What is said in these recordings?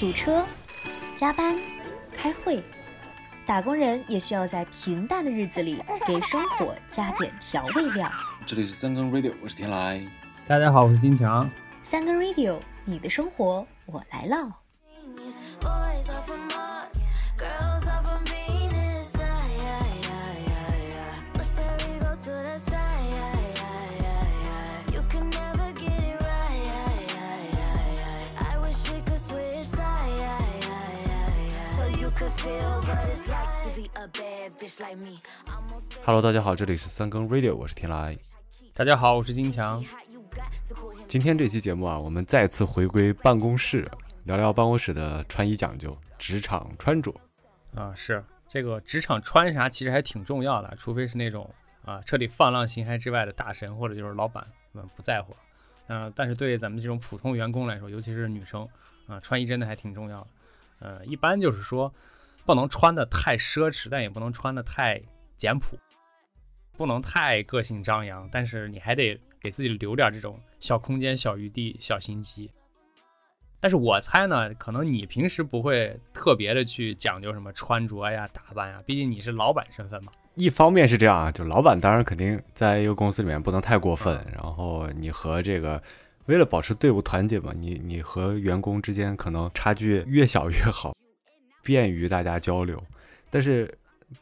堵车、加班、开会，打工人也需要在平淡的日子里给生活加点调味料。这里是三更 radio，我是天来。大家好，我是金强。三更 radio，你的生活我来唠。Hello，大家好，这里是三更 Radio，我是天来。大家好，我是金强。今天这期节目啊，我们再次回归办公室，聊聊办公室的穿衣讲究，职场穿着。啊，是这个职场穿啥，其实还挺重要的，除非是那种啊彻底放浪形骸之外的大神，或者就是老板，们，不在乎。嗯，但是对咱们这种普通员工来说，尤其是女生啊，穿衣真的还挺重要的。呃，一般就是说。不能穿的太奢侈，但也不能穿的太简朴，不能太个性张扬，但是你还得给自己留点这种小空间、小余地、小心机。但是我猜呢，可能你平时不会特别的去讲究什么穿着呀、打扮呀，毕竟你是老板身份嘛。一方面是这样啊，就老板当然肯定在一个公司里面不能太过分，然后你和这个为了保持队伍团结嘛，你你和员工之间可能差距越小越好。便于大家交流，但是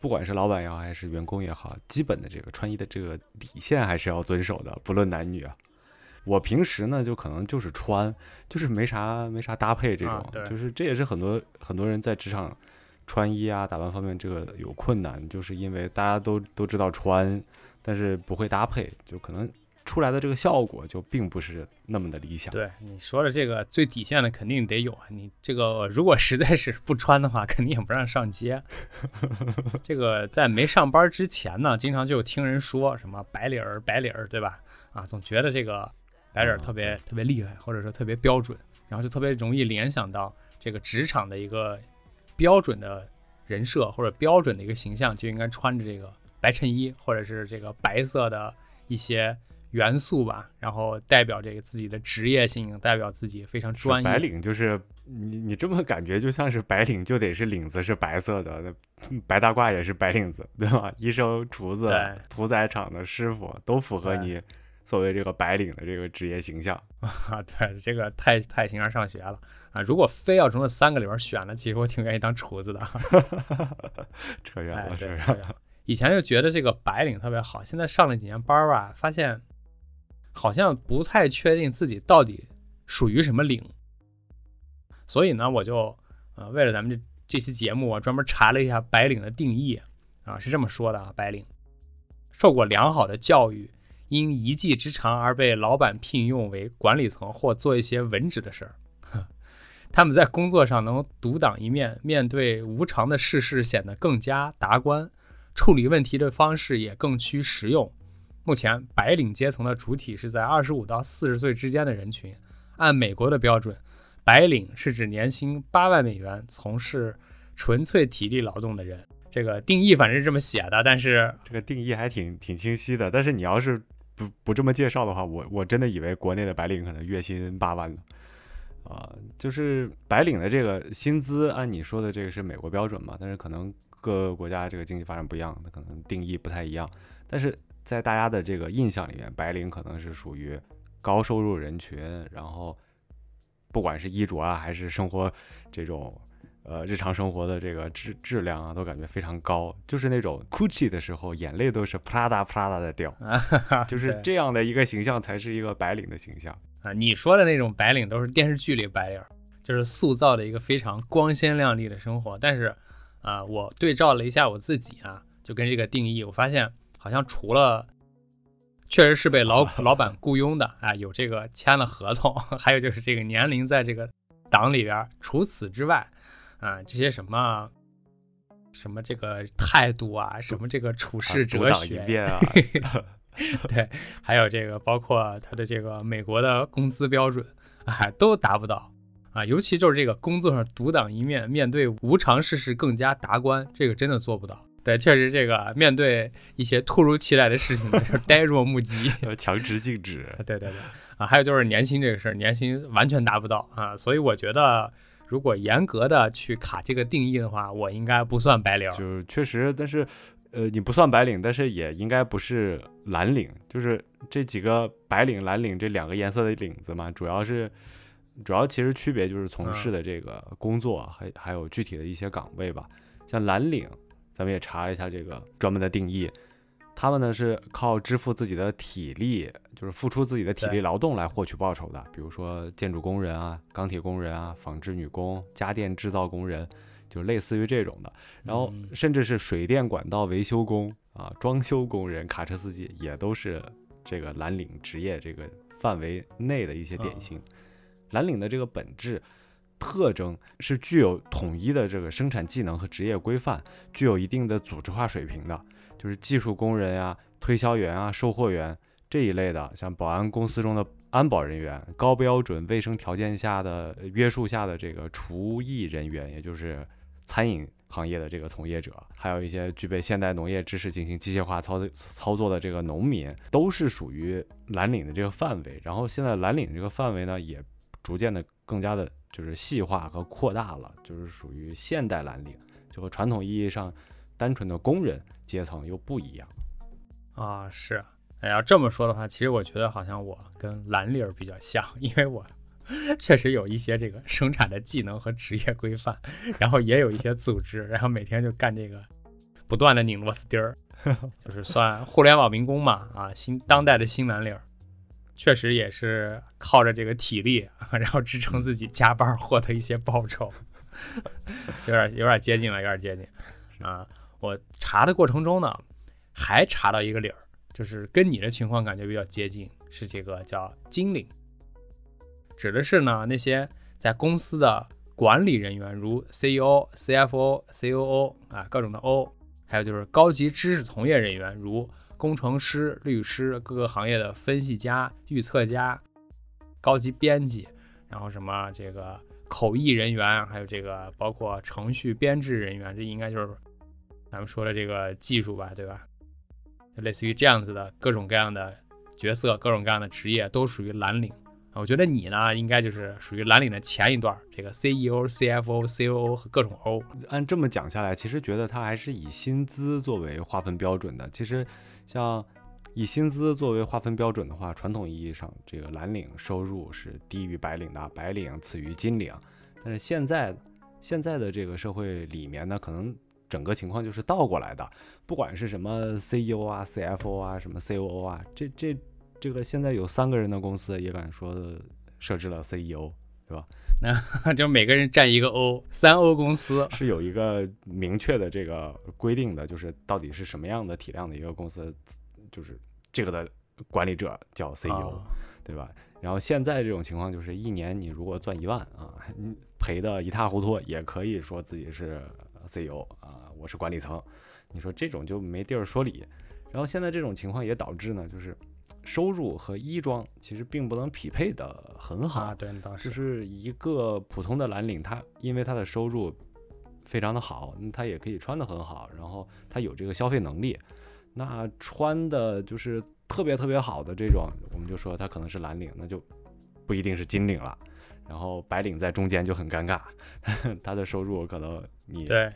不管是老板也好，还是员工也好，基本的这个穿衣的这个底线还是要遵守的，不论男女啊。我平时呢，就可能就是穿，就是没啥没啥搭配这种，就是这也是很多很多人在职场穿衣啊打扮方面这个有困难，就是因为大家都都知道穿，但是不会搭配，就可能。出来的这个效果就并不是那么的理想。对你说的这个最底线的肯定得有啊，你这个如果实在是不穿的话，肯定也不让上街。这个在没上班之前呢，经常就听人说什么白领儿白领儿，对吧？啊，总觉得这个白领儿特别特别厉害，或者说特别标准，然后就特别容易联想到这个职场的一个标准的人设或者标准的一个形象，就应该穿着这个白衬衣或者是这个白色的一些。元素吧，然后代表这个自己的职业性，代表自己非常专业。白领就是你，你这么感觉就像是白领就得是领子是白色的，那 白大褂也是白领子，对吧？医生、厨子、屠宰场的师傅都符合你所谓这个白领的这个职业形象啊。对，这个太太形而上学了啊！如果非要从这三个里边选了，其实我挺愿意当厨子的。扯远了，扯远了。以前就觉得这个白领特别好，现在上了几年班吧，发现。好像不太确定自己到底属于什么领，所以呢，我就呃为了咱们这这期节目，我专门查了一下白领的定义啊，是这么说的啊，白领。受过良好的教育，因一技之长而被老板聘用为管理层或做一些文职的事儿，他们在工作上能独当一面，面对无常的世事显得更加达观，处理问题的方式也更趋实用。目前，白领阶层的主体是在二十五到四十岁之间的人群。按美国的标准，白领是指年薪八万美元、从事纯粹体力劳动的人。这个定义反正是这么写的，但是这个定义还挺挺清晰的。但是你要是不不这么介绍的话，我我真的以为国内的白领可能月薪八万呢。啊，就是白领的这个薪资，按你说的这个是美国标准嘛？但是可能各个国家这个经济发展不一样，它可能定义不太一样。但是在大家的这个印象里面，白领可能是属于高收入人群，然后不管是衣着啊，还是生活这种呃日常生活的这个质质量啊，都感觉非常高，就是那种哭泣的时候眼泪都是啪啦哒啪啦哒的掉，就是这样的一个形象才是一个白领的形象啊。你说的那种白领都是电视剧里白领，就是塑造的一个非常光鲜亮丽的生活。但是啊，我对照了一下我自己啊，就跟这个定义，我发现。好像除了确实是被老 老板雇佣的啊，有这个签了合同，还有就是这个年龄在这个党里边。除此之外，啊，这些什么什么这个态度啊，什么这个处事哲学啊，对，还有这个包括他的这个美国的工资标准啊，都达不到啊。尤其就是这个工作上独当一面，面对无常事事更加达观，这个真的做不到。对，确实这个面对一些突如其来的事情，就是呆若木鸡，强直静止。对对对，啊，还有就是年薪这个事儿，年薪完全达不到啊，所以我觉得，如果严格的去卡这个定义的话，我应该不算白领。就是确实，但是呃，你不算白领，但是也应该不是蓝领，就是这几个白领、蓝领这两个颜色的领子嘛，主要是主要其实区别就是从事的这个工作，还还有具体的一些岗位吧。像蓝领，咱们也查了一下这个专门的定义。他们呢是靠支付自己的体力，就是付出自己的体力劳动来获取报酬的。比如说建筑工人啊、钢铁工人啊、纺织女工、家电制造工人，就类似于这种的。然后甚至是水电管道维修工啊、装修工人、卡车司机，也都是这个蓝领职业这个范围内的一些典型。蓝领的这个本质特征是具有统一的这个生产技能和职业规范，具有一定的组织化水平的。就是技术工人呀、推销员啊、售货员这一类的，像保安公司中的安保人员、高标准卫生条件下的约束下的这个厨艺人员，也就是餐饮行业的这个从业者，还有一些具备现代农业知识进行机械化操操作的这个农民，都是属于蓝领的这个范围。然后现在蓝领这个范围呢，也逐渐的更加的就是细化和扩大了，就是属于现代蓝领，就和传统意义上。单纯的工人阶层又不一样啊，是，哎，要这么说的话，其实我觉得好像我跟蓝领比较像，因为我 确实有一些这个生产的技能和职业规范，然后也有一些组织，然后每天就干这个，不断的拧螺丝钉儿，就是算互联网民工嘛，啊，新当代的新蓝领，确实也是靠着这个体力，然后支撑自己加班获得一些报酬，有点有点接近了，有点接近。啊。我查的过程中呢，还查到一个理儿，就是跟你的情况感觉比较接近，是这个叫金领，指的是呢那些在公司的管理人员，如 CEO、CFO、COO 啊各种的 O，还有就是高级知识从业人员，如工程师、律师、各个行业的分析家、预测家、高级编辑，然后什么这个口译人员，还有这个包括程序编制人员，这应该就是。咱们说的这个技术吧，对吧？就类似于这样子的各种各样的角色，各种各样的职业都属于蓝领。我觉得你呢，应该就是属于蓝领的前一段，这个 CEO、CFO、COO 和各种 O。按这么讲下来，其实觉得它还是以薪资作为划分标准的。其实，像以薪资作为划分标准的话，传统意义上，这个蓝领收入是低于白领的，白领次于金领。但是现在，现在的这个社会里面呢，可能。整个情况就是倒过来的，不管是什么 CEO 啊、CFO 啊、什么 COO 啊，这这这个现在有三个人的公司也敢说设置了 CEO，对吧？那 就每个人占一个 O，三 O 公司是有一个明确的这个规定的，就是到底是什么样的体量的一个公司，就是这个的管理者叫 CEO，对吧？然后现在这种情况就是一年你如果赚一万啊，你赔的一塌糊涂，也可以说自己是。CEO 啊，我是管理层，你说这种就没地儿说理。然后现在这种情况也导致呢，就是收入和衣装其实并不能匹配的很好。对，当时。就是一个普通的蓝领，他因为他的收入非常的好，他也可以穿的很好，然后他有这个消费能力。那穿的就是特别特别好的这种，我们就说他可能是蓝领，那就不一定是金领了。然后白领在中间就很尴尬，他的收入可能你对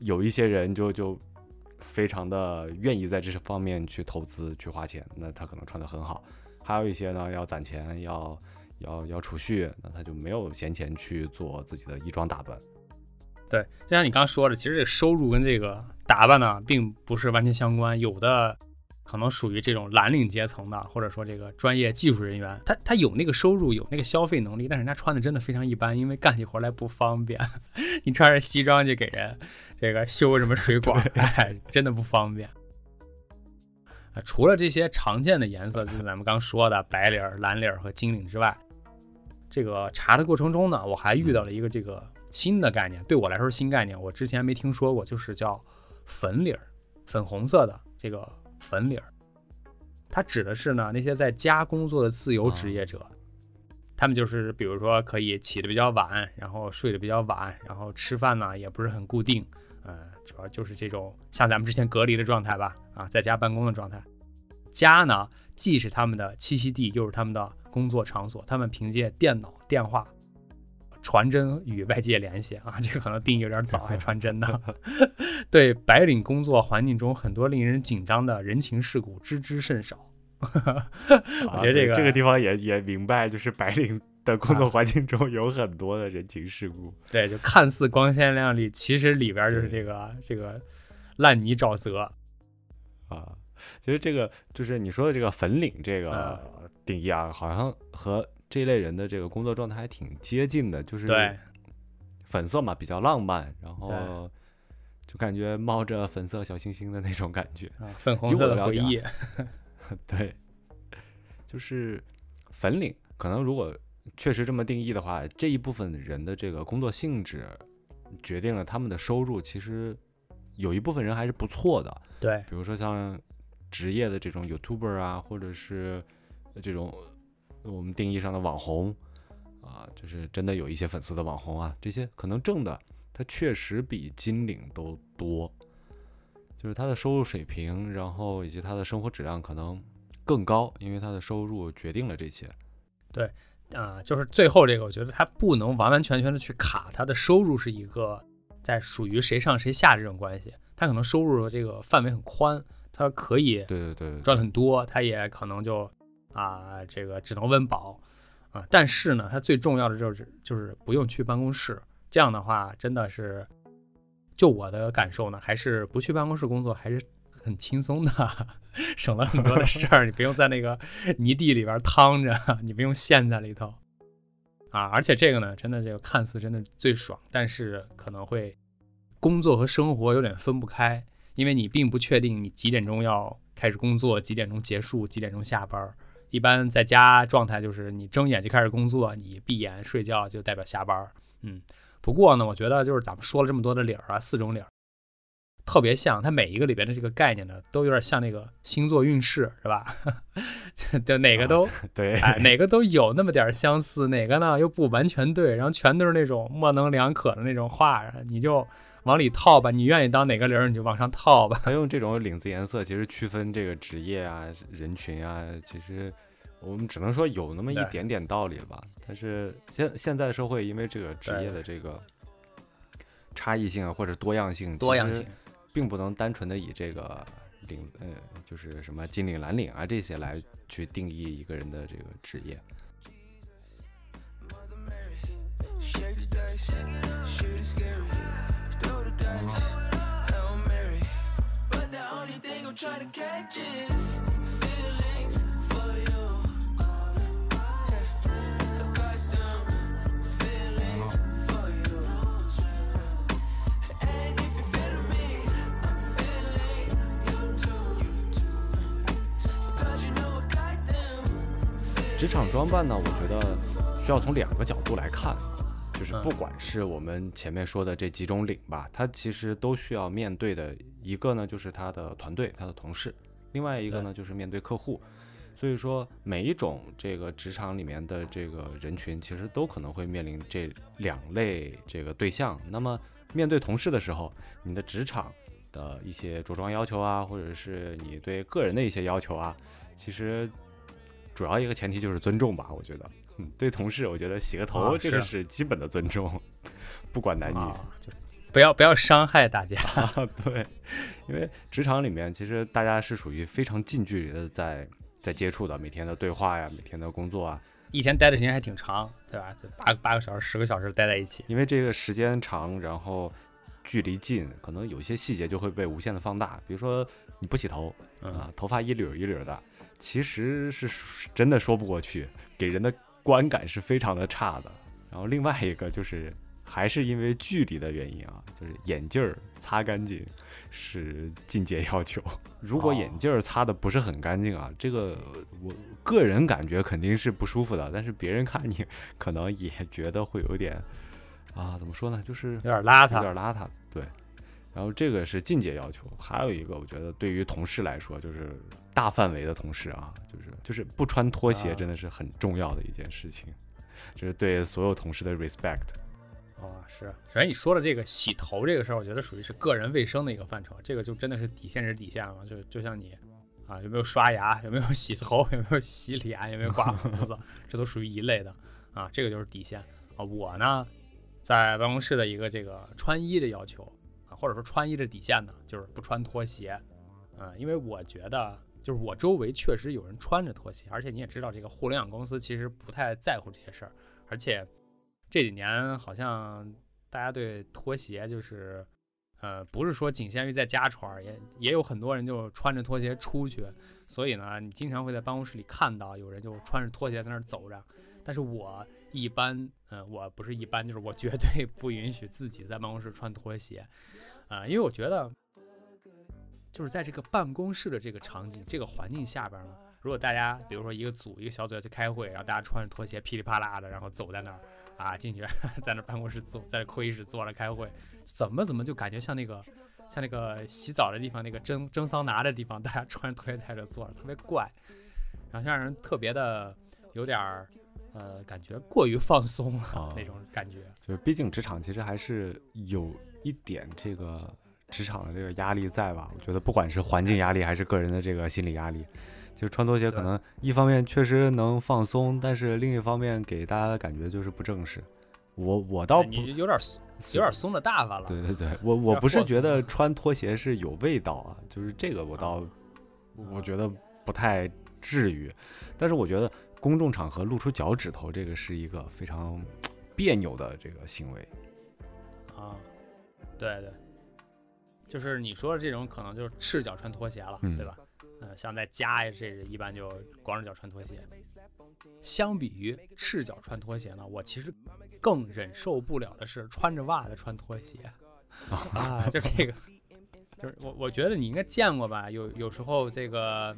有一些人就就非常的愿意在这方面去投资去花钱，那他可能穿的很好。还有一些呢要攒钱要要要储蓄，那他就没有闲钱去做自己的衣装打扮。对，就像你刚说的，其实这个收入跟这个打扮呢并不是完全相关，有的。可能属于这种蓝领阶层的，或者说这个专业技术人员，他他有那个收入，有那个消费能力，但是人家穿的真的非常一般，因为干起活来不方便。你穿着西装去给人这个修什么水管，哎，真的不方便。啊，除了这些常见的颜色，就是咱们刚说的白领、蓝领和金领之外，这个查的过程中呢，我还遇到了一个这个新的概念，对我来说是新概念，我之前没听说过，就是叫粉领，粉红色的这个。粉领儿，它指的是呢那些在家工作的自由职业者，他们就是比如说可以起的比较晚，然后睡得比较晚，然后吃饭呢也不是很固定，呃，主要就是这种像咱们之前隔离的状态吧，啊，在家办公的状态。家呢既是他们的栖息地，又是他们的工作场所，他们凭借电脑、电话、传真与外界联系啊，这个可能定义有点早，还传真呢。对白领工作环境中很多令人紧张的人情世故知之甚少。我觉得这个这个地方也也明白，就是白领的工作环境中有很多的人情世故。对，就看似光鲜亮丽，其实里边就是这个这个烂泥沼泽啊。其实这个就是你说的这个粉领这个定义啊，好像和这类人的这个工作状态还挺接近的，就是对粉色嘛，比较浪漫，然后就感觉冒着粉色小星星的那种感觉啊，粉红色的回忆。对，就是粉领，可能如果确实这么定义的话，这一部分人的这个工作性质决定了他们的收入，其实有一部分人还是不错的。对，比如说像职业的这种 YouTuber 啊，或者是这种我们定义上的网红啊，就是真的有一些粉丝的网红啊，这些可能挣的，他确实比金领都多。就是他的收入水平，然后以及他的生活质量可能更高，因为他的收入决定了这些。对，啊，就是最后这个，我觉得他不能完完全全的去卡他的收入是一个在属于谁上谁下这种关系，他可能收入的这个范围很宽，他可以对对对赚很多，他也可能就啊这个只能温饱啊，但是呢，他最重要的就是就是不用去办公室，这样的话真的是。就我的感受呢，还是不去办公室工作还是很轻松的，省了很多的事儿。你不用在那个泥地里边趟着，你不用陷在里头啊。而且这个呢，真的这个看似真的最爽，但是可能会工作和生活有点分不开，因为你并不确定你几点钟要开始工作，几点钟结束，几点钟下班。一般在家状态就是你睁眼就开始工作，你闭眼睡觉就代表下班。嗯。不过呢，我觉得就是咱们说了这么多的理儿啊，四种理儿，特别像它每一个里边的这个概念呢，都有点像那个星座运势，是吧？就哪个都对，哎，哪个都有那么点相似，哪个呢又不完全对，然后全都是那种模棱两可的那种话，你就往里套吧，你愿意当哪个理儿你就往上套吧。他用这种领子颜色，其实区分这个职业啊、人群啊，其实。我们只能说有那么一点点道理了吧，但是现现在社会因为这个职业的这个差异性或者多样性，多样性，并不能单纯的以这个领呃就是什么金领蓝领啊这些来去定义一个人的这个职业。职场装扮呢，我觉得需要从两个角度来看，就是不管是我们前面说的这几种领吧，它其实都需要面对的一个呢，就是他的团队、他的同事；另外一个呢，就是面对客户。所以说，每一种这个职场里面的这个人群，其实都可能会面临这两类这个对象。那么，面对同事的时候，你的职场的一些着装要求啊，或者是你对个人的一些要求啊，其实。主要一个前提就是尊重吧，我觉得，嗯，对同事，我觉得洗个头这个是基本的尊重，不管男女，就不要不要伤害大家。对，因为职场里面其实大家是属于非常近距离的在在接触的，每天的对话呀，每天的工作啊，一天待的时间还挺长，对吧？就八八个小时、十个小时待在一起。因为这个时间长，然后距离近，可能有些细节就会被无限的放大。比如说你不洗头啊，头发一绺一绺的。其实是真的说不过去，给人的观感是非常的差的。然后另外一个就是，还是因为距离的原因啊，就是眼镜儿擦干净是进阶要求。如果眼镜儿擦的不是很干净啊，这个我个人感觉肯定是不舒服的。但是别人看你可能也觉得会有点啊，怎么说呢，就是有点邋遢，有点邋遢。对。然后这个是进阶要求，还有一个我觉得对于同事来说，就是大范围的同事啊，就是就是不穿拖鞋真的是很重要的一件事情，就是对所有同事的 respect。哦，是。首先你说的这个洗头这个事儿，我觉得属于是个人卫生的一个范畴，这个就真的是底线是底线了，就就像你啊，有没有刷牙，有没有洗头，有没有洗脸，有没有刮胡子，这都属于一类的啊，这个就是底线。啊，我呢，在办公室的一个这个穿衣的要求啊，或者说穿衣的底线呢，就是不穿拖鞋，嗯，因为我觉得就是我周围确实有人穿着拖鞋，而且你也知道，这个互联网公司其实不太在乎这些事儿，而且这几年好像大家对拖鞋就是，呃，不是说仅限于在家穿，也也有很多人就穿着拖鞋出去，所以呢，你经常会在办公室里看到有人就穿着拖鞋在那儿走着。但是我一般，嗯，我不是一般，就是我绝对不允许自己在办公室穿拖鞋，啊，因为我觉得，就是在这个办公室的这个场景、这个环境下边呢，如果大家比如说一个组、一个小组要去开会，然后大家穿着拖鞋噼里啪啦的，然后走在那儿，啊，进去 在那办公室坐，在会议室坐着开会，怎么怎么就感觉像那个像那个洗澡的地方、那个蒸蒸桑拿的地方，大家穿着拖鞋在这坐着，特别怪，然后让人特别的有点儿。呃，感觉过于放松了那种感觉，就是毕竟职场其实还是有一点这个职场的这个压力在吧？我觉得不管是环境压力还是个人的这个心理压力，就穿拖鞋可能一方面确实能放松，但是另一方面给大家的感觉就是不正式。我我倒你有点有点松的大发了。对对对，我我不是觉得穿拖鞋是有味道啊，就是这个我倒我觉得不太至于，但是我觉得。公众场合露出脚趾头，这个是一个非常 别扭的这个行为啊。对对，就是你说的这种，可能就是赤脚穿拖鞋了，对吧？嗯，像在家这一般就光着脚穿拖鞋。相比于赤脚穿拖鞋呢，我其实更忍受不了的是穿着袜子穿拖鞋 啊。就这个，就是我我觉得你应该见过吧？有有时候这个，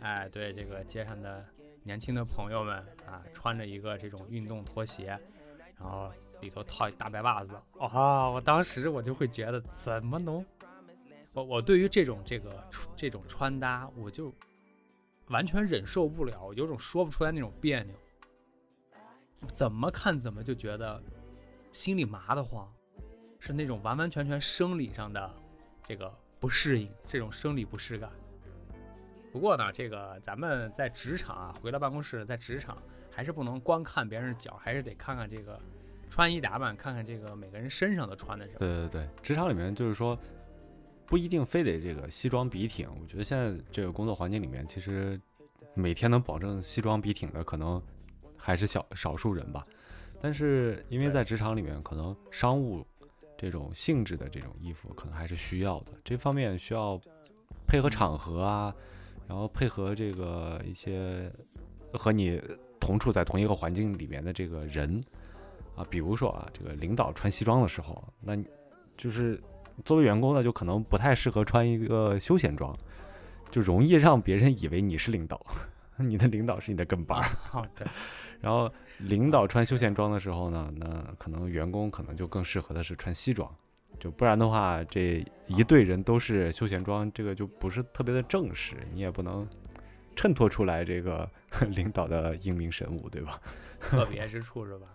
哎，对这个街上的。年轻的朋友们啊，穿着一个这种运动拖鞋，然后里头套一大白袜子，啊，我当时我就会觉得怎么能，我我对于这种这个这种穿搭，我就完全忍受不了，有种说不出来那种别扭，怎么看怎么就觉得心里麻得慌，是那种完完全全生理上的这个不适应，这种生理不适感。不过呢，这个咱们在职场啊，回到办公室，在职场还是不能光看别人脚，还是得看看这个穿衣打扮，看看这个每个人身上都穿的什么。对对对，职场里面就是说，不一定非得这个西装笔挺。我觉得现在这个工作环境里面，其实每天能保证西装笔挺的，可能还是小少数人吧。但是因为在职场里面，可能商务这种性质的这种衣服，可能还是需要的。这方面需要配合场合啊。然后配合这个一些和你同处在同一个环境里面的这个人啊，比如说啊，这个领导穿西装的时候，那就是作为员工呢，就可能不太适合穿一个休闲装，就容易让别人以为你是领导，你的领导是你的跟班。对。然后领导穿休闲装的时候呢，那可能员工可能就更适合的是穿西装。就不然的话，这一队人都是休闲装，这个就不是特别的正式，你也不能衬托出来这个 领导的英明神武，对吧？特别之处是吧？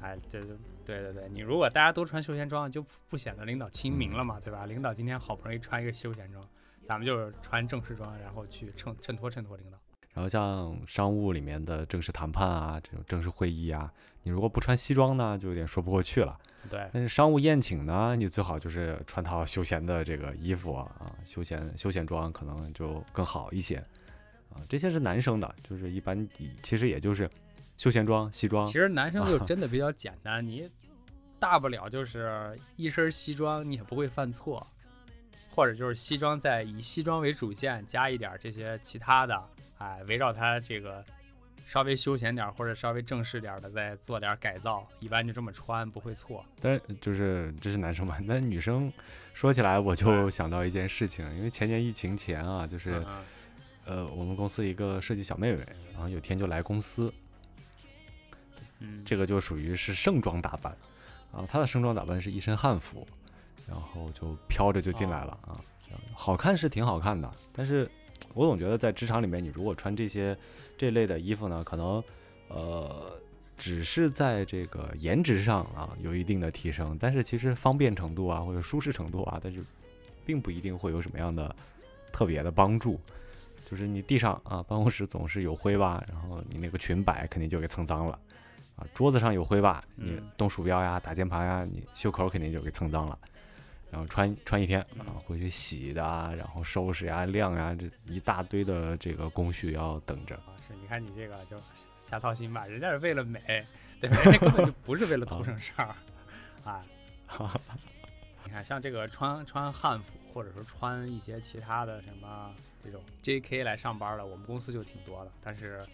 哎，这就对对对，你如果大家都穿休闲装，就不显得领导亲民了嘛，对吧？领导今天好不容易穿一个休闲装，咱们就是穿正式装，然后去衬衬托衬托领导。然后像商务里面的正式谈判啊，这种正式会议啊，你如果不穿西装呢，就有点说不过去了。对，但是商务宴请呢，你最好就是穿套休闲的这个衣服啊，休闲休闲装可能就更好一些啊。这些是男生的，就是一般其实也就是休闲装、西装。其实男生就真的比较 简单，你大不了就是一身西装，你也不会犯错，或者就是西装再以西装为主线，加一点这些其他的，哎，围绕它这个。稍微休闲点或者稍微正式点的，再做点改造，一般就这么穿不会错。但就是这是男生嘛，那女生说起来我就想到一件事情，因为前年疫情前啊，就是呃我们公司一个设计小妹妹，然后有天就来公司，嗯，这个就属于是盛装打扮啊，她的盛装打扮是一身汉服，然后就飘着就进来了啊，好看是挺好看的，但是我总觉得在职场里面，你如果穿这些。这类的衣服呢，可能，呃，只是在这个颜值上啊有一定的提升，但是其实方便程度啊或者舒适程度啊，但是并不一定会有什么样的特别的帮助。就是你地上啊，办公室总是有灰吧，然后你那个裙摆肯定就给蹭脏了，啊，桌子上有灰吧，你嗯动鼠标呀、打键盘呀，你袖口肯定就给蹭脏了。然后穿穿一天嗯啊，回去洗的啊，然后收拾呀、晾呀，这一大堆的这个工序要等着。啊，是，你看你这个就瞎操心吧，人家是为了美，对吧？人家根本就不是为了图省事儿，啊。你看，像这个穿穿汉服，或者说穿一些其他的什么这种 J.K. 来上班的，我们公司就挺多的。但是，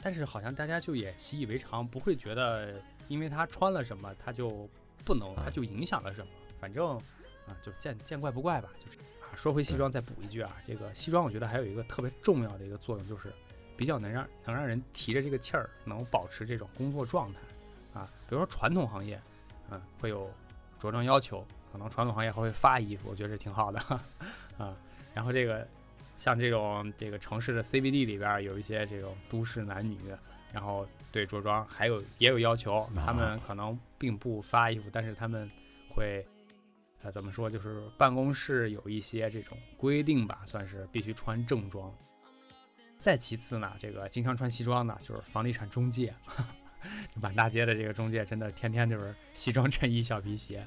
但是好像大家就也习以为常，不会觉得因为他穿了什么，他就不能，他就影响了什么。反正啊，就见见怪不怪吧。就是啊，说回西装，再补一句啊，这个西装我觉得还有一个特别重要的一个作用，就是比较能让能让人提着这个气儿，能保持这种工作状态啊。比如说传统行业，嗯，会有着装要求，可能传统行业还会发衣服，我觉得这挺好的 啊。然后这个像这种这个城市的 CBD 里边儿有一些这种都市男女，然后对着装还有也有要求，他们可能并不发衣服，但是他们会。呃，怎么说？就是办公室有一些这种规定吧，算是必须穿正装。再其次呢，这个经常穿西装的，就是房地产中介，满大街的这个中介，真的天天就是西装衬衣、小皮鞋。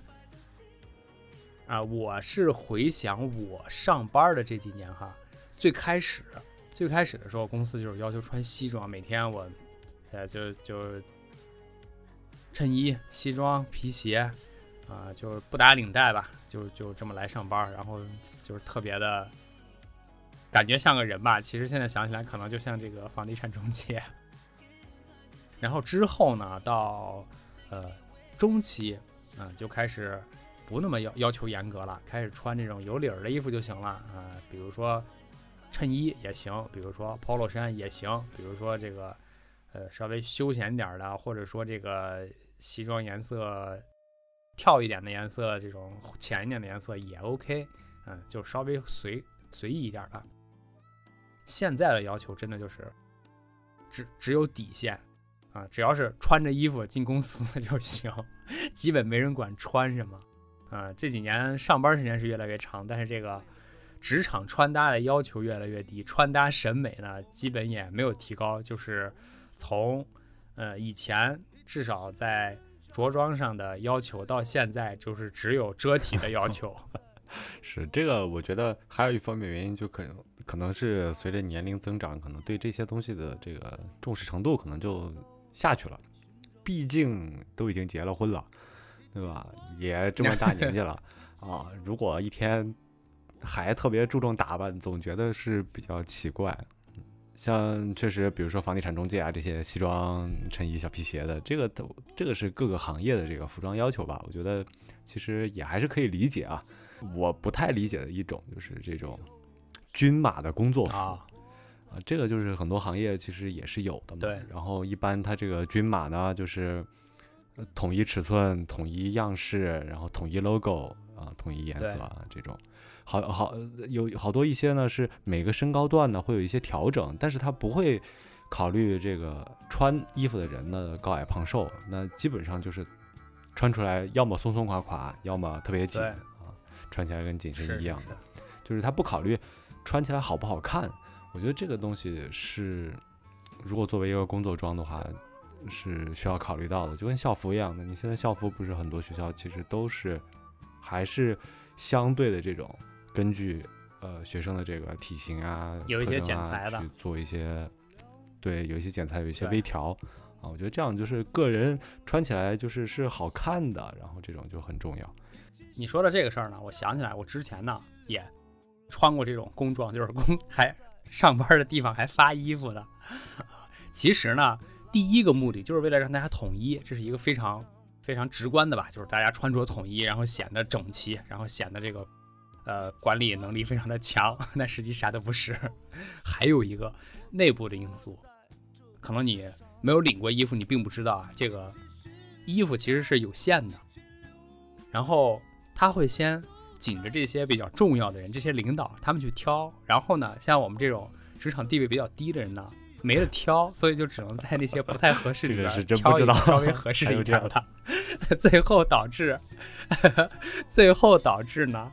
啊，我是回想我上班的这几年哈，最开始最开始的时候，公司就是要求穿西装，每天我，呃，就就衬衣、西装、皮鞋。啊、就是不打领带吧，就就这么来上班，然后就是特别的，感觉像个人吧。其实现在想起来，可能就像这个房地产中介。然后之后呢，到呃中期，啊、就开始不那么要要求严格了，开始穿这种有领儿的衣服就行了啊、比如说衬衣也行，比如说 polo 衫也行，比如说这个呃稍微休闲点的，或者说这个西装颜色。跳一点的颜色，这种浅一点的颜色也 OK，嗯，就稍微随随意一点吧。现在的要求真的就是只只有底线啊，只要是穿着衣服进公司 就行，基本没人管穿什么啊。这几年上班时间是越来越长，但是这个职场穿搭的要求越来越低，穿搭审美呢基本也没有提高，就是从呃以前至少在。着装上的要求到现在就是只有遮体的要求，是这个，我觉得还有一方面原因，就可能可能是随着年龄增长，可能对这些东西的这个重视程度可能就下去了。毕竟都已经结了婚了，对吧？也这么大年纪了 啊，如果一天还特别注重打扮，总觉得是比较奇怪。像确实，比如说房地产中介啊，这些西装、衬衣、小皮鞋的，这个都这个是各个行业的这个服装要求吧？我觉得其实也还是可以理解啊。我不太理解的一种就是这种均码的工作服啊，啊，这个就是很多行业其实也是有的嘛。对然后一般它这个均码呢，就是呃统一尺寸、统一样式，然后统一 logo 啊，统一颜色啊这种。好好有好多一些呢是每个身高段呢会有一些调整，但是它不会考虑这个穿衣服的人的高矮胖瘦，那基本上就是穿出来要么松松垮垮，要么特别紧啊，穿起来跟紧身衣一样的。是是就是他不考虑穿起来好不好看。我觉得这个东西是，如果作为一个工作装的话，是需要考虑到的，就跟校服一样的。你现在校服不是很多学校其实都是还是相对的这种根据呃学生的这个体型啊，有一些剪裁的去做一些对，有一些剪裁，有一些微调啊。我觉得这样就是个人穿起来就是是好看的，然后这种就很重要。你说的这个事儿呢，我想起来，我之前呢也穿过这种工装，就是工 还上班的地方还发衣服的。其实呢，第一个目的就是为了让大家统一，这是一个非常非常直观的吧，就是大家穿着统一，然后显得整齐，然后显得这个呃管理能力非常的强，但实际啥都不是。还有一个内部的因素，可能你没有领过衣服，你并不知道啊，这个衣服其实是有限的。然后他会先紧着这些比较重要的人，这些领导他们去挑。然后呢，像我们这种职场地位比较低的人呢，没得挑，所以就只能在那些不太合适里边挑一个不知道稍微 合适一点的，最后导致最后导致呢，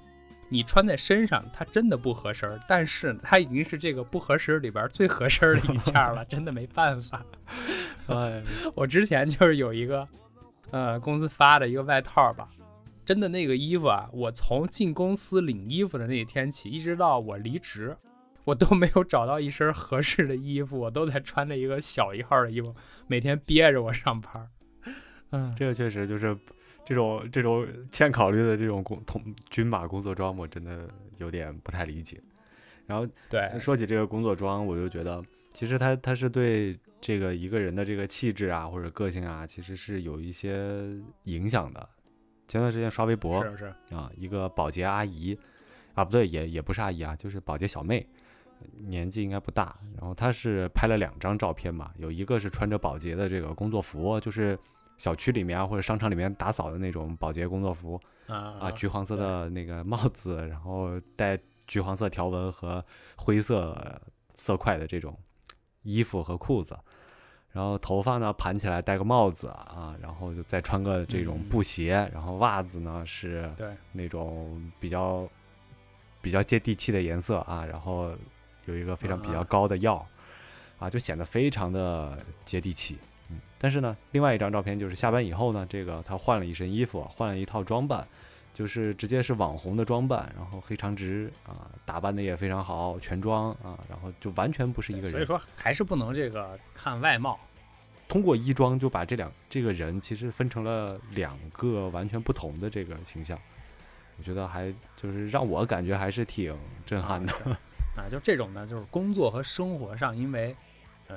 你穿在身上，它真的不合身，但是它已经是这个不合身里边最合身的一件了，真的没办法。哎，我之前就是有一个，呃，公司发的一个外套吧，真的那个衣服啊，我从进公司领衣服的那一天起，一直到我离职，我都没有找到一身合适的衣服，我都在穿着一个小一号的衣服，每天憋着我上班。嗯，这个确实就是这种这种欠考虑的这种工同军马工作装，我真的有点不太理解。然后对，说起这个工作装，我就觉得其实他他是对这个一个人的这个气质啊或者个性啊，其实是有一些影响的。前段时间刷微博是是啊，一个保洁阿姨啊，不对，也也不是阿姨啊，就是保洁小妹，年纪应该不大。然后她是拍了两张照片嘛，有一个是穿着保洁的这个工作服，就是小区里面啊或者商场里面打扫的那种保洁工作服啊啊，橘黄色的那个帽子，然后带橘黄色条纹和灰色色块的这种衣服和裤子。然后头发呢盘起来，戴个帽子啊，然后就再穿个这种布鞋，然后袜子呢是对那种比较比较接地气的颜色啊，然后有一个非常比较高的腰啊，就显得非常的接地气。嗯，但是呢，另外一张照片就是下班以后呢，这个他换了一身衣服，换了一套装扮，就是直接是网红的装扮，然后黑长直啊，打扮的也非常好，全妆啊，然后就完全不是一个人。所以说还是不能这个看外貌。通过衣装就把这两这个人其实分成了两个完全不同的这个形象，我觉得还就是让我感觉还是挺震撼的。啊，就这种呢，就是工作和生活上，因为，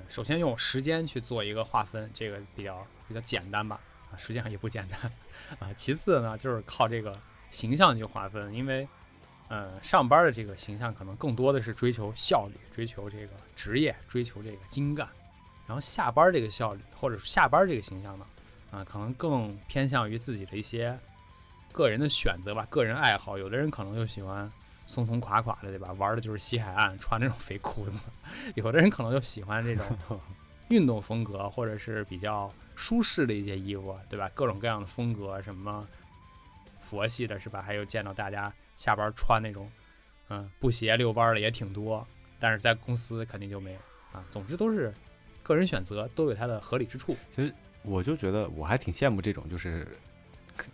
首先用时间去做一个划分，这个比较比较简单吧，啊，实际上也不简单，啊，其次呢，就是靠这个形象去划分，因为，呃，上班的这个形象可能更多的是追求效率，追求这个职业，追求这个精干。然后下班这个效率，或者下班这个形象呢，啊，可能更偏向于自己的一些个人的选择吧，个人爱好。有的人可能就喜欢松松垮垮的，对吧？玩的就是西海岸，穿那种肥裤子；有的人可能就喜欢这种 运动风格，或者是比较舒适的一些衣服，对吧？各种各样的风格，什么佛系的，是吧？还有见到大家下班穿那种嗯布鞋遛弯的也挺多，但是在公司肯定就没有啊。总之都是。个人选择都有它的合理之处。其实我就觉得我还挺羡慕这种，就是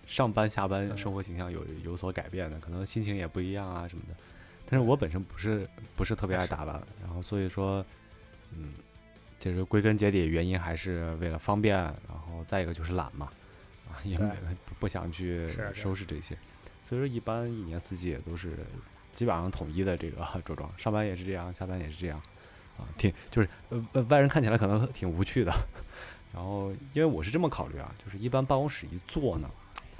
上班下班生活形象有有所改变的，可能心情也不一样啊什么的。但是我本身不是不是特别爱打扮，然后所以说，嗯，其实归根结底原因还是为了方便，然后再一个就是懒嘛，啊，也不不想去收拾这些。所以说一般一年四季也都是基本上统一的这个着装，上班也是这样，下班也是这样。啊，挺就是呃外人看起来可能挺无趣的，然后因为我是这么考虑啊，就是一般办公室一坐呢，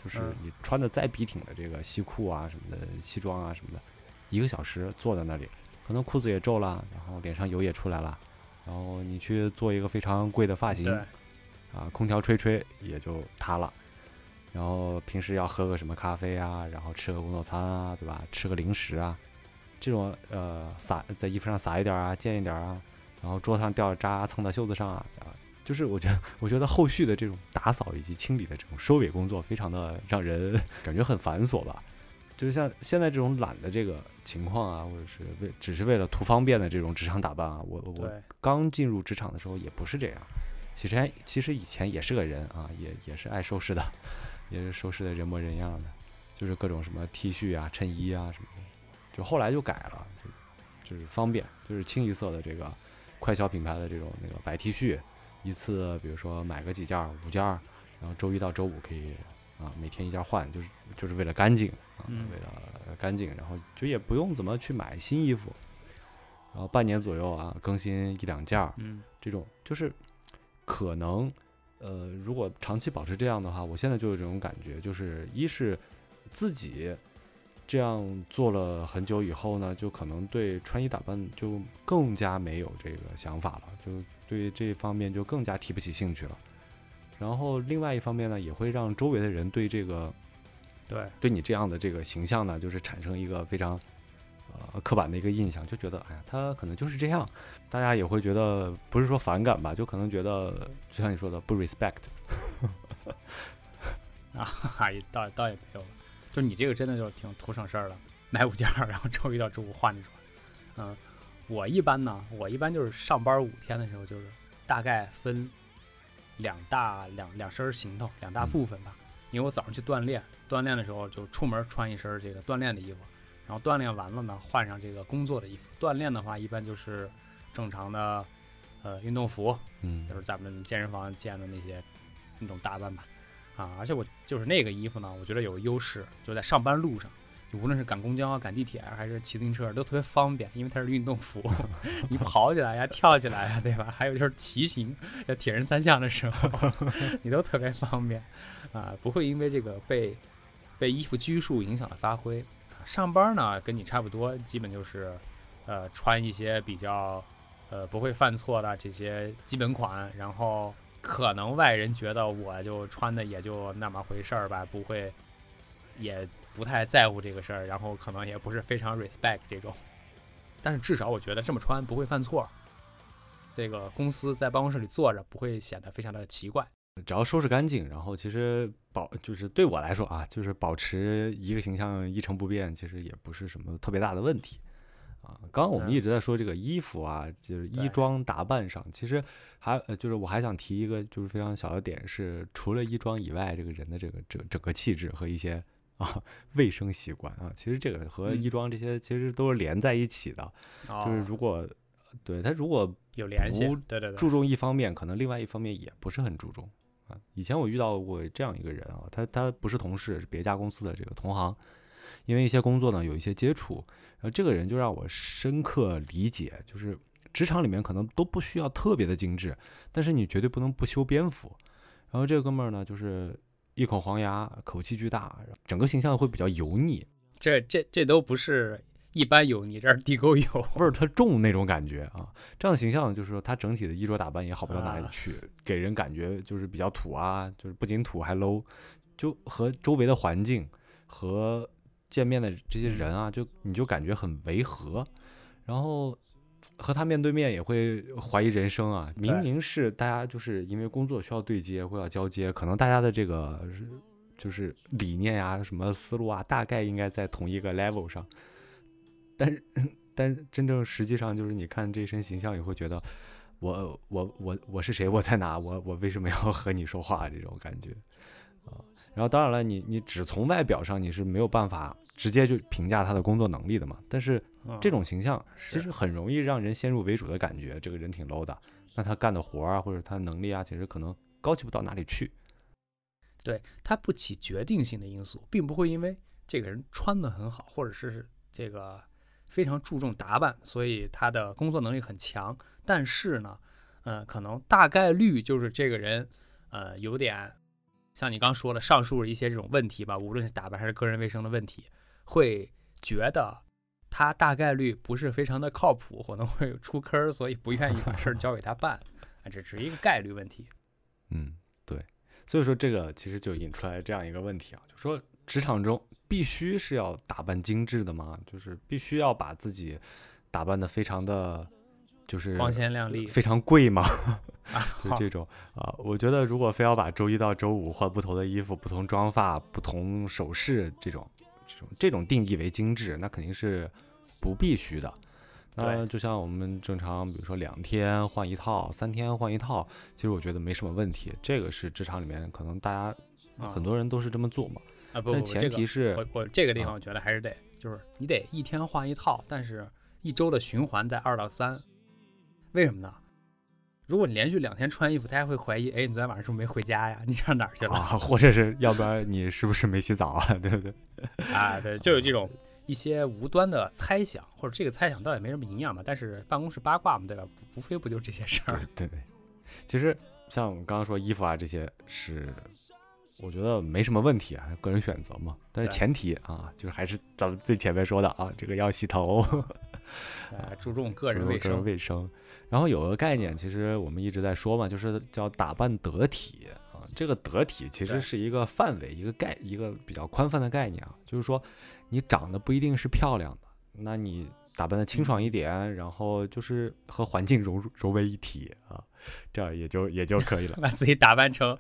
就是你穿的再笔挺的这个西裤啊什么的西装啊什么的，一个小时坐在那里，可能裤子也皱了，然后脸上油也出来了，然后你去做一个非常贵的发型，啊，空调吹吹也就塌了，然后平时要喝个什么咖啡啊，然后吃个工作餐啊，对吧？吃个零食啊。这种呃撒在衣服上撒一点啊，溅一点啊，然后桌上掉渣蹭到袖子上啊，啊，就是我觉得我觉得后续的这种打扫以及清理的这种收尾工作非常的让人 感觉很繁琐吧。就是像现在这种懒的这个情况啊，或者是为只是为了图方便的这种职场打扮啊，我我刚进入职场的时候也不是这样，其实其实以前也是个人啊，也也是爱收拾的，也是收拾的人模人样的，就是各种什么 T 恤啊、衬衣啊什么的。就后来就改了，就就是方便，就是清一色的这个快消品牌的这种那个白 T 恤，一次比如说买个几件五件，然后周一到周五可以啊每天一件换，就是就是为了干净啊，为了干净，然后就也不用怎么去买新衣服，然后半年左右啊更新一两件，嗯，这种就是可能呃如果长期保持这样的话，我现在就有这种感觉，就是一是自己。这样做了很久以后呢，就可能对穿衣打扮就更加没有这个想法了，就对这方面就更加提不起兴趣了。然后另外一方面呢，也会让周围的人对这个，对对你这样的这个形象呢，就是产生一个非常呃刻板的一个印象，就觉得哎呀，他可能就是这样。大家也会觉得不是说反感吧，就可能觉得就像你说的不 respect。啊，倒倒也没有。就你这个真的就挺图省事儿的，买五件儿，然后周一到周五换着穿。嗯，我一般呢，我一般就是上班五天的时候，就是大概分两大两两身行头，两大部分吧。因为我早上去锻炼，锻炼的时候就出门穿一身这个锻炼的衣服，然后锻炼完了呢，换上这个工作的衣服。锻炼的话，一般就是正常的呃运动服，嗯就是咱们健身房见的那些那种打扮吧。啊，而且我就是那个衣服呢，我觉得有个优势，就在上班路上，无论是赶公交啊、赶地铁，还是骑自行车，都特别方便，因为它是运动服，你跑起来呀、跳起来呀，对吧？还有就是骑行，在铁人三项的时候，你都特别方便啊，不会因为这个被被衣服拘束影响了发挥。上班呢，跟你差不多，基本就是呃穿一些比较呃不会犯错的这些基本款，然后。可能外人觉得我就穿的也就那么回事儿吧，不会，也不太在乎这个事儿，然后可能也不是非常 respect 这种，但是至少我觉得这么穿不会犯错，这个公司在办公室里坐着不会显得非常的奇怪，只要收拾干净，然后其实保就是对我来说啊，就是保持一个形象一成不变，其实也不是什么特别大的问题。啊，刚刚我们一直在说这个衣服啊，就是衣装打扮上，其实还呃，就是我还想提一个就是非常小的点是，除了衣装以外，这个人的这个整整个气质和一些啊卫生习惯啊，其实这个和衣装这些其实都是连在一起的。就是如果对他如果有联系，对对对，注重一方面，可能另外一方面也不是很注重啊。以前我遇到过这样一个人啊，他他不是同事，是别家公司的这个同行。因为一些工作呢有一些接触，然后这个人就让我深刻理解，就是职场里面可能都不需要特别的精致，但是你绝对不能不修边幅。然后这个哥们儿呢，就是一口黄牙，口气巨大，整个形象会比较油腻。这这这都不是一般油腻，这是地沟油，味儿特重那种感觉啊。这样的形象就是说他整体的衣着打扮也好不到哪里去，给人感觉就是比较土啊，就是不仅土还 low，就和周围的环境和。见面的这些人啊，就你就感觉很违和，然后和他面对面也会怀疑人生啊。明明是大家就是因为工作需要对接或要交接，可能大家的这个就是理念呀、什么思路啊，大概应该在同一个 level 上。但是，但真正实际上就是你看这身形象，也会觉得我我我我是谁？我在哪？我我为什么要和你说话？这种感觉啊。然后当然了，你你只从外表上你是没有办法直接就评价他的工作能力的嘛。但是这种形象其实很容易让人先入为主的感觉，这个人挺 low 的。那他干的活啊，或者他能力啊，其实可能高级不到哪里去。对他不起决定性的因素，并不会因为这个人穿的很好，或者是这个非常注重打扮，所以他的工作能力很强。但是呢，呃，可能大概率就是这个人，呃，有点。像你刚说的上述一些这种问题吧，无论是打扮还是个人卫生的问题，会觉得他大概率不是非常的靠谱，可能会出坑，所以不愿意把事儿交给他办，啊，这只是一个概率问题。嗯，对，所以说这个其实就引出来这样一个问题啊，就说职场中必须是要打扮精致的吗？就是必须要把自己打扮的非常的。就是光鲜亮丽，非常贵嘛，就这种啊。我觉得如果非要把周一到周五换不同的衣服、不同妆发、不同首饰这种、这种、这种定义为精致，那肯定是不必须的。那就像我们正常，比如说两天换一套、三天换一套，其实我觉得没什么问题。这个是职场里面可能大家很多人都是这么做嘛。啊不，前提是我我这个地方我觉得还是得，就是你得一天换一套，但是一周的循环在二到三。为什么呢？如果你连续两天穿衣服，大家会怀疑，哎，你昨天晚上是不是没回家呀？你上哪儿去了？啊，或者是要不然你是不是没洗澡啊？对不对？啊，对，就有这种一些无端的猜想，或者这个猜想倒也没什么营养吧。但是办公室八卦嘛，对吧？无非不就这些事儿。对对。其实像我们刚刚说衣服啊，这些是我觉得没什么问题啊，个人选择嘛。但是前提啊，就是还是咱们最前面说的啊，这个要洗头，啊，注重个人卫生。卫生。然后有个概念，其实我们一直在说嘛，就是叫打扮得体啊。这个得体其实是一个范围，一个概，一个比较宽泛的概念啊。就是说，你长得不一定是漂亮的，那你打扮的清爽一点，然后就是和环境融融为一体啊，这样也就也就可以了。把自己打扮成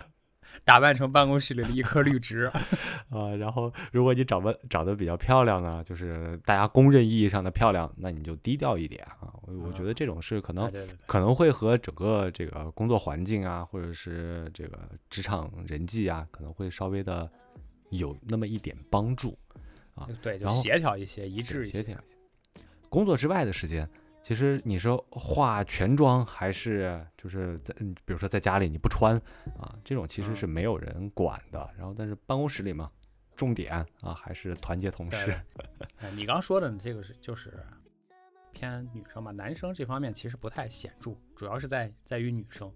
打扮成办公室里的一棵绿植 啊。然后，如果你长得长得比较漂亮呢，就是大家公认意义上的漂亮，那你就低调一点啊。我我觉得这种事可能可能会和整个这个工作环境啊，或者是这个职场人际啊，可能会稍微的有那么一点帮助啊。对，就协调一些，一致一些。工作之外的时间。其实你说化全妆还是就是在，比如说在家里你不穿啊，这种其实是没有人管的。然后但是办公室里嘛，重点啊还是团结同事。你刚说的这个是就是偏女生嘛，男生这方面其实不太显著，主要是在在于女生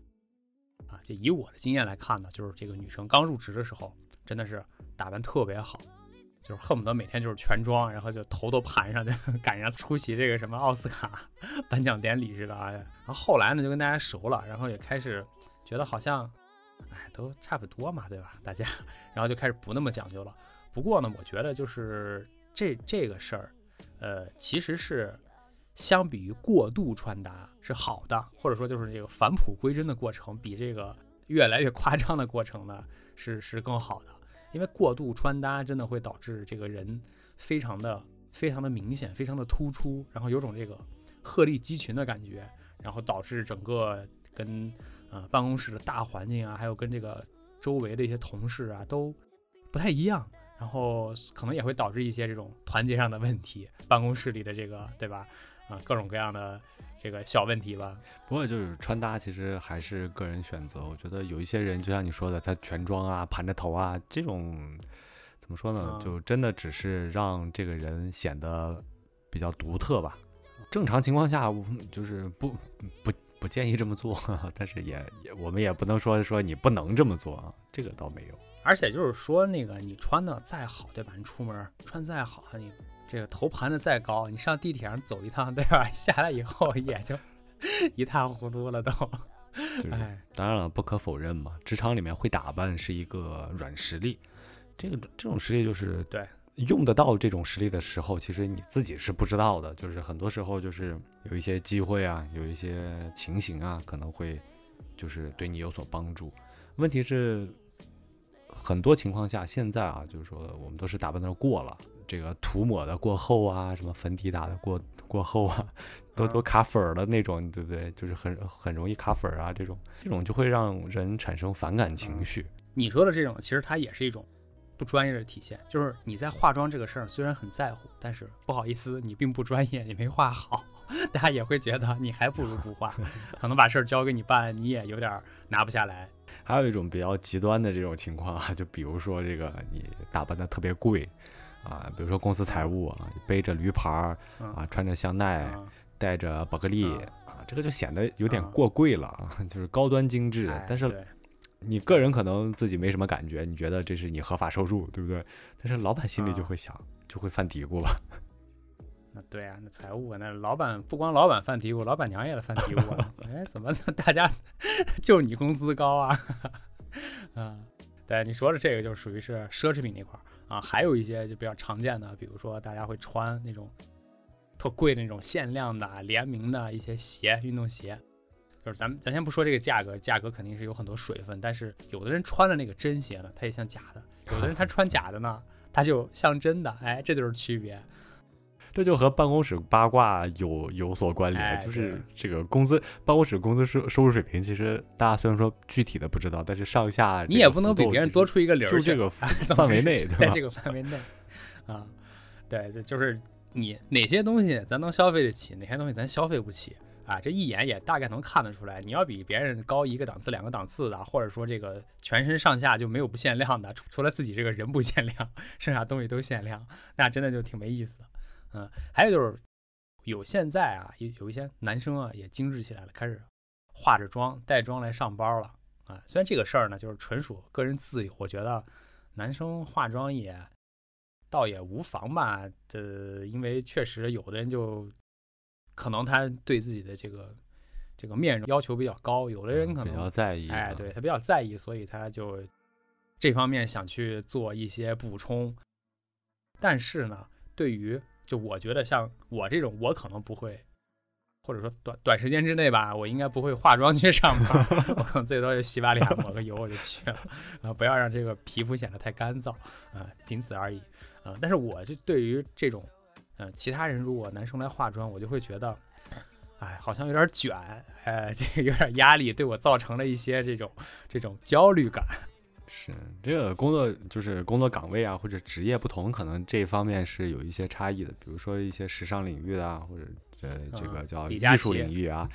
啊。就以我的经验来看呢，就是这个女生刚入职的时候，真的是打扮特别好。就是恨不得每天就是全妆，然后就头都盘上，就 赶上出席这个什么奥斯卡 颁奖典礼似的啊。然后后来呢，就跟大家熟了，然后也开始觉得好像，哎，都差不多嘛，对吧？大家，然后就开始不那么讲究了。不过呢，我觉得就是这这个事儿，呃，其实是相比于过度穿搭是好的，或者说就是这个返璞归真的过程，比这个越来越夸张的过程呢，是是更好的。因为过度穿搭真的会导致这个人非常的非常的明显，非常的突出，然后有种这个鹤立鸡群的感觉，然后导致整个跟呃办公室的大环境啊，还有跟这个周围的一些同事啊都不太一样，然后可能也会导致一些这种团结上的问题，办公室里的这个对吧？啊，各种各样的。这个小问题吧，不过就是穿搭，其实还是个人选择。我觉得有一些人，就像你说的，他全妆啊、盘着头啊，这种怎么说呢？就真的只是让这个人显得比较独特吧。正常情况下，就是不不不建议这么做，但是也也我们也不能说说你不能这么做啊，这个倒没有。而且就是说，那个你穿的再好，对吧？你出门穿再好，你。这个头盘的再高，你上地铁上走一趟，对吧？下来以后也就一塌糊涂了，都。哎，当然了，不可否认嘛，职场里面会打扮是一个软实力。这个这种实力就是对用得到这种实力的时候，其实你自己是不知道的。就是很多时候，就是有一些机会啊，有一些情形啊，可能会就是对你有所帮助。问题是，很多情况下，现在啊，就是说我们都是打扮的过了。这个涂抹的过厚啊，什么粉底打的过过厚啊，都都卡粉儿的那种，对不对？就是很很容易卡粉儿啊，这种这种就会让人产生反感情绪。你说的这种，其实它也是一种不专业的体现。就是你在化妆这个事儿虽然很在乎，但是不好意思，你并不专业，你没化好，大家也会觉得你还不如不化，可能把事儿交给你办，你也有点拿不下来。还有一种比较极端的这种情况啊，就比如说这个你打扮的特别贵。啊，比如说公司财务啊，背着驴牌儿啊，穿着香奈，带着宝格丽啊，这个就显得有点过贵了啊，就是高端精致。但是你个人可能自己没什么感觉，你觉得这是你合法收入，对不对？但是老板心里就会想，就会犯嘀咕了。那对啊，那财务那老板不光老板犯嘀咕，老板娘也犯嘀咕了。哎，怎么大家就你工资高啊？啊，对，你说的这个就属于是奢侈品那块儿。啊，还有一些就比较常见的，比如说大家会穿那种特贵的那种限量的联名的一些鞋，运动鞋。就是咱们咱先不说这个价格，价格肯定是有很多水分，但是有的人穿的那个真鞋呢，它也像假的；有的人他穿假的呢，它就像真的。哎，这就是区别。这就和办公室八卦有有所关联，就是这个工资，办公室工资收收入水平，其实大家虽然说具体的不知道，但是上下你也不能比别人多出一个零，就这个范围内，在这个范围内啊，对，这就是你哪些东西咱能消费得起，哪些东西咱消费不起啊，这一眼也大概能看得出来。你要比别人高一个档次、两个档次的，或者说这个全身上下就没有不限量的，除了自己这个人不限量，剩下东西都限量，那真的就挺没意思的。嗯，还有就是有现在啊，有有一些男生啊也精致起来了，开始化着妆带妆来上班了啊。虽然这个事儿呢，就是纯属个人自由，我觉得男生化妆也倒也无妨吧。这因为确实有的人就可能他对自己的这个这个面容要求比较高，有的人可能比较在意，哎，对他比较在意，所以他就这方面想去做一些补充。但是呢，对于就我觉得像我这种，我可能不会或者说短短时间之内吧，我应该不会化妆去上班，我可能最多就洗把脸，抹个油我就去了，啊，不要让这个皮肤显得太干燥，啊，仅此而已，啊，但是我就对于这种，嗯，其他人如果男生来化妆，我就会觉得，哎，好像有点卷，哎，这有点压力，对我造成了一些这种这种焦虑感。是这个工作就是工作岗位啊，或者职业不同，可能这一方面是有一些差异的，比如说一些时尚领域的啊，或者。呃，这个叫艺术领域啊，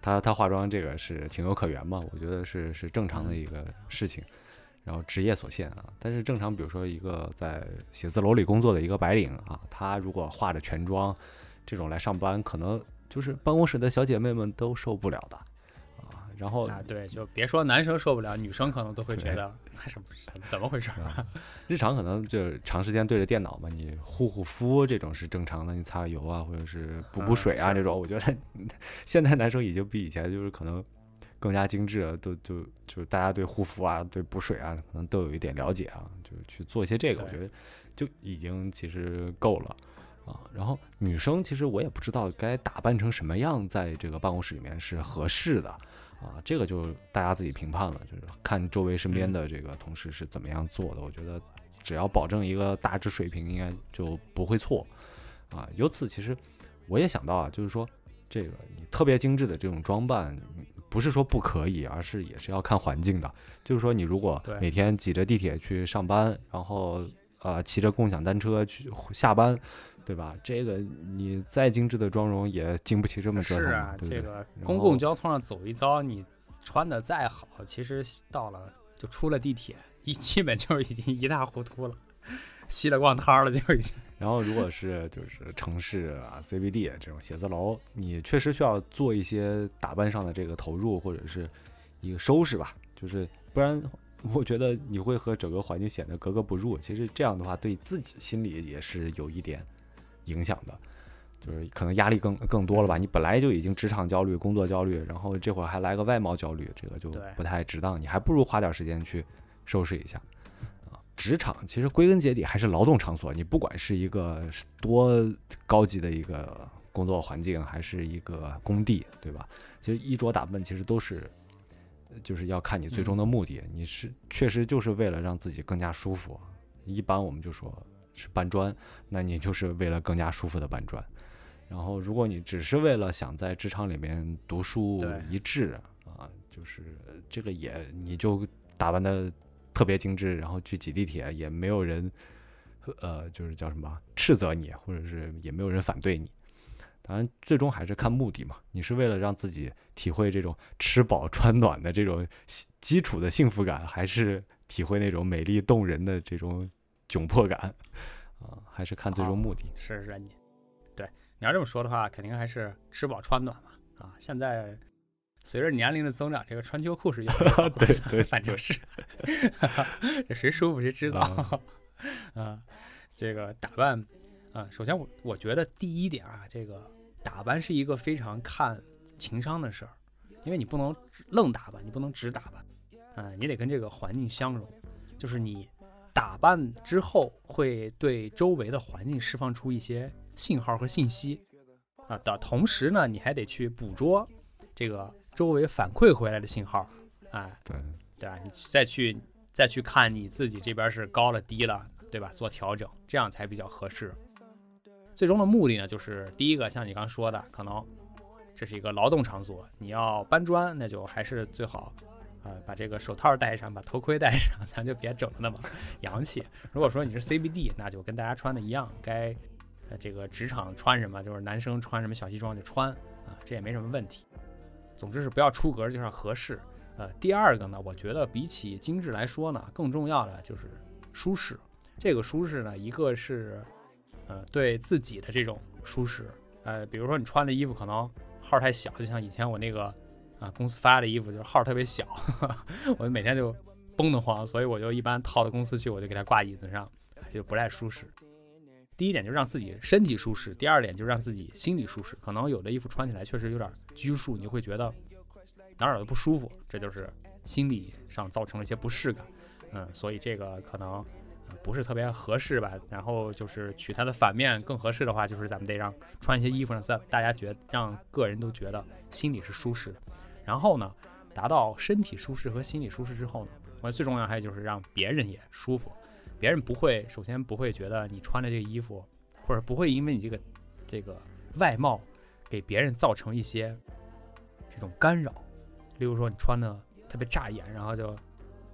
他他化妆这个是情有可原嘛？我觉得是是正常的一个事情，然后职业所限啊。但是正常，比如说一个在写字楼里工作的一个白领啊，他如果化着全妆这种来上班，可能就是办公室的小姐妹们都受不了的。然后啊，对，就别说男生受不了，女生可能都会觉得什么怎么回事啊？日常可能就长时间对着电脑嘛，你护护肤这种是正常的，你擦油啊，或者是补补水啊这种，我觉得现在男生已经比以前就是可能更加精致了，都就就大家对护肤啊、对补水啊，可能都有一点了解啊，就去做一些这个，我觉得就已经其实够了啊。然后女生其实我也不知道该打扮成什么样，在这个办公室里面是合适的。啊，这个就大家自己评判了，就是看周围身边的这个同事是怎么样做的。我觉得只要保证一个大致水平，应该就不会错。啊，由此其实我也想到啊，就是说这个你特别精致的这种装扮，不是说不可以，而是也是要看环境的。就是说你如果每天挤着地铁去上班，然后呃骑着共享单车去下班。对吧？这个你再精致的妆容也经不起这么折腾。是啊，这个公共交通上走一遭，你穿的再好，其实到了就出了地铁，一基本就是已经一塌糊涂了，稀了逛摊了就已经。然后如果是就是城市啊 CBD 这种写字楼，你确实需要做一些打扮上的这个投入或者是一个收拾吧，就是不然我觉得你会和整个环境显得格格不入。其实这样的话，对自己心里也是有一点。影响的，就是可能压力更更多了吧？你本来就已经职场焦虑、工作焦虑，然后这会儿还来个外貌焦虑，这个就不太值当。你还不如花点时间去收拾一下啊！职场其实归根结底还是劳动场所，你不管是一个多高级的一个工作环境，还是一个工地，对吧？其实衣着打扮其实都是，就是要看你最终的目的。你是确实就是为了让自己更加舒服。一般我们就说。是搬砖，那你就是为了更加舒服的搬砖。然后，如果你只是为了想在职场里面独树一帜啊，就是这个也你就打扮的特别精致，然后去挤地铁，也没有人呃，就是叫什么斥责你，或者是也没有人反对你。当然，最终还是看目的嘛。你是为了让自己体会这种吃饱穿暖的这种基础的幸福感，还是体会那种美丽动人的这种？窘迫感啊，还是看最终目的。是是，你对你要这么说的话，肯定还是吃饱穿暖嘛啊！现在随着年龄的增长，这个穿秋裤是越来越对对，反正是，这谁舒服谁知道啊。这个打扮啊，首先我我觉得第一点啊，这个打扮是一个非常看情商的事儿，因为你不能愣打扮，你不能只打扮，嗯，你得跟这个环境相融，就是你。打扮之后会对周围的环境释放出一些信号和信息啊的同时呢，你还得去捕捉这个周围反馈回来的信号，哎，对对吧？你再去再去看你自己这边是高了低了，对吧？做调整，这样才比较合适。最终的目的呢，就是第一个，像你刚说的，可能这是一个劳动场所，你要搬砖，那就还是最好。啊，把这个手套戴上，把头盔戴上，咱就别整那么洋气。如果说你是 CBD，那就跟大家穿的一样，该呃这个职场穿什么，就是男生穿什么小西装就穿啊，这也没什么问题。总之是不要出格，就是合适。呃，第二个呢，我觉得比起精致来说呢，更重要的就是舒适。这个舒适呢，一个是呃对自己的这种舒适，呃，比如说你穿的衣服可能号太小，就像以前我那个。啊，公司发的衣服就是号特别小，我每天就绷得慌，所以我就一般套到公司去，我就给它挂椅子上，就不太舒适。第一点就让自己身体舒适，第二点就让自己心里舒适。可能有的衣服穿起来确实有点拘束，你会觉得哪哪都不舒服，这就是心理上造成了一些不适感。嗯，所以这个可能不是特别合适吧，然后就是取它的反面更合适的话，就是咱们得让穿一些衣服呢，在大家觉让个人都觉得心里是舒适的。然后呢，达到身体舒适和心理舒适之后呢，我最重要还有就是让别人也舒服，别人不会首先不会觉得你穿的这个衣服，或者不会因为你这个这个外貌给别人造成一些这种干扰，例如说你穿的特别扎眼，然后就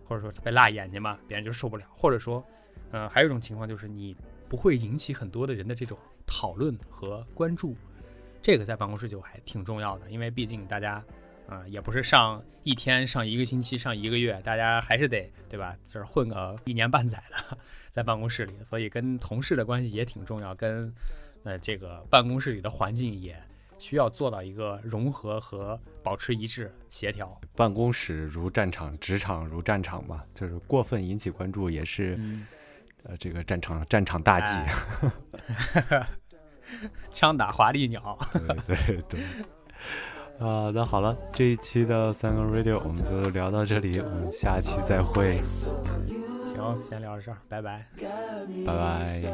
或者说特别辣眼睛嘛，别人就受不了，或者说，呃，还有一种情况就是你不会引起很多的人的这种讨论和关注，这个在办公室就还挺重要的，因为毕竟大家。啊，也不是上一天、上一个星期、上一个月，大家还是得对吧？就是混个一年半载的，在办公室里，所以跟同事的关系也挺重要，跟呃这个办公室里的环境也需要做到一个融合和保持一致、协调。办公室如战场，职场如战场嘛，就是过分引起关注也是，嗯，呃，这个战场战场大忌，枪打华丽鸟。对对对。啊，那好了，这一期的三个 radio 我们就聊到这里，我们下期再会。行，先聊到这儿，拜拜，拜拜。